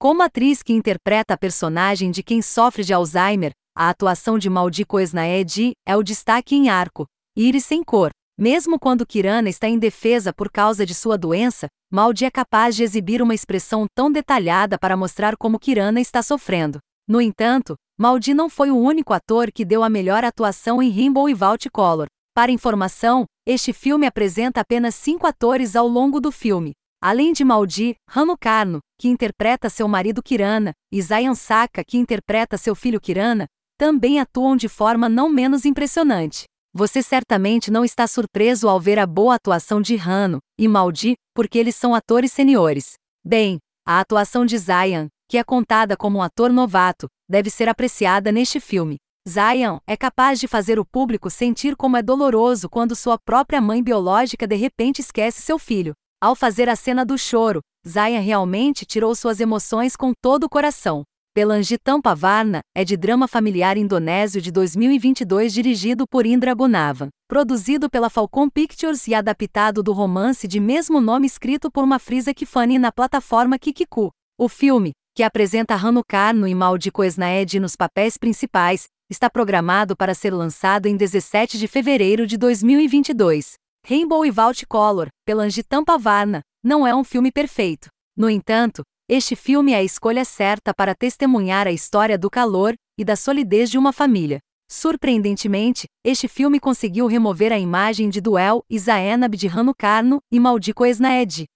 Como atriz que interpreta a personagem de quem sofre de Alzheimer, a atuação de Maldi Koesnaedi é o destaque em arco, íris sem cor. Mesmo quando Kirana está indefesa por causa de sua doença, Maldi é capaz de exibir uma expressão tão detalhada para mostrar como Kirana está sofrendo. No entanto, Maldi não foi o único ator que deu a melhor atuação em Rainbow e Vault Color. Para informação, este filme apresenta apenas cinco atores ao longo do filme. Além de Maldi, Rano Karno, que interpreta seu marido Kirana, e Zayan Saka, que interpreta seu filho Kirana, também atuam de forma não menos impressionante. Você certamente não está surpreso ao ver a boa atuação de Rano e Maldi, porque eles são atores seniores. Bem, a atuação de Zayan, que é contada como um ator novato, deve ser apreciada neste filme. Zion é capaz de fazer o público sentir como é doloroso quando sua própria mãe biológica de repente esquece seu filho. Ao fazer a cena do choro, Zion realmente tirou suas emoções com todo o coração. Pelangi Tampavarna é de drama familiar indonésio de 2022 dirigido por Indra Gunavan, produzido pela Falcon Pictures e adaptado do romance de mesmo nome escrito por Mafrisa Kifani na plataforma Kikiku. O filme, que apresenta Rano Karno e Maldi Koesnaed nos papéis principais, está programado para ser lançado em 17 de fevereiro de 2022. Rainbow e Vault Color, Pelangi Tampa Varna, não é um filme perfeito. No entanto, este filme é a escolha certa para testemunhar a história do calor e da solidez de uma família. Surpreendentemente, este filme conseguiu remover a imagem de Duel e Zaenab de Rano Karno e Maldi Koesnaed,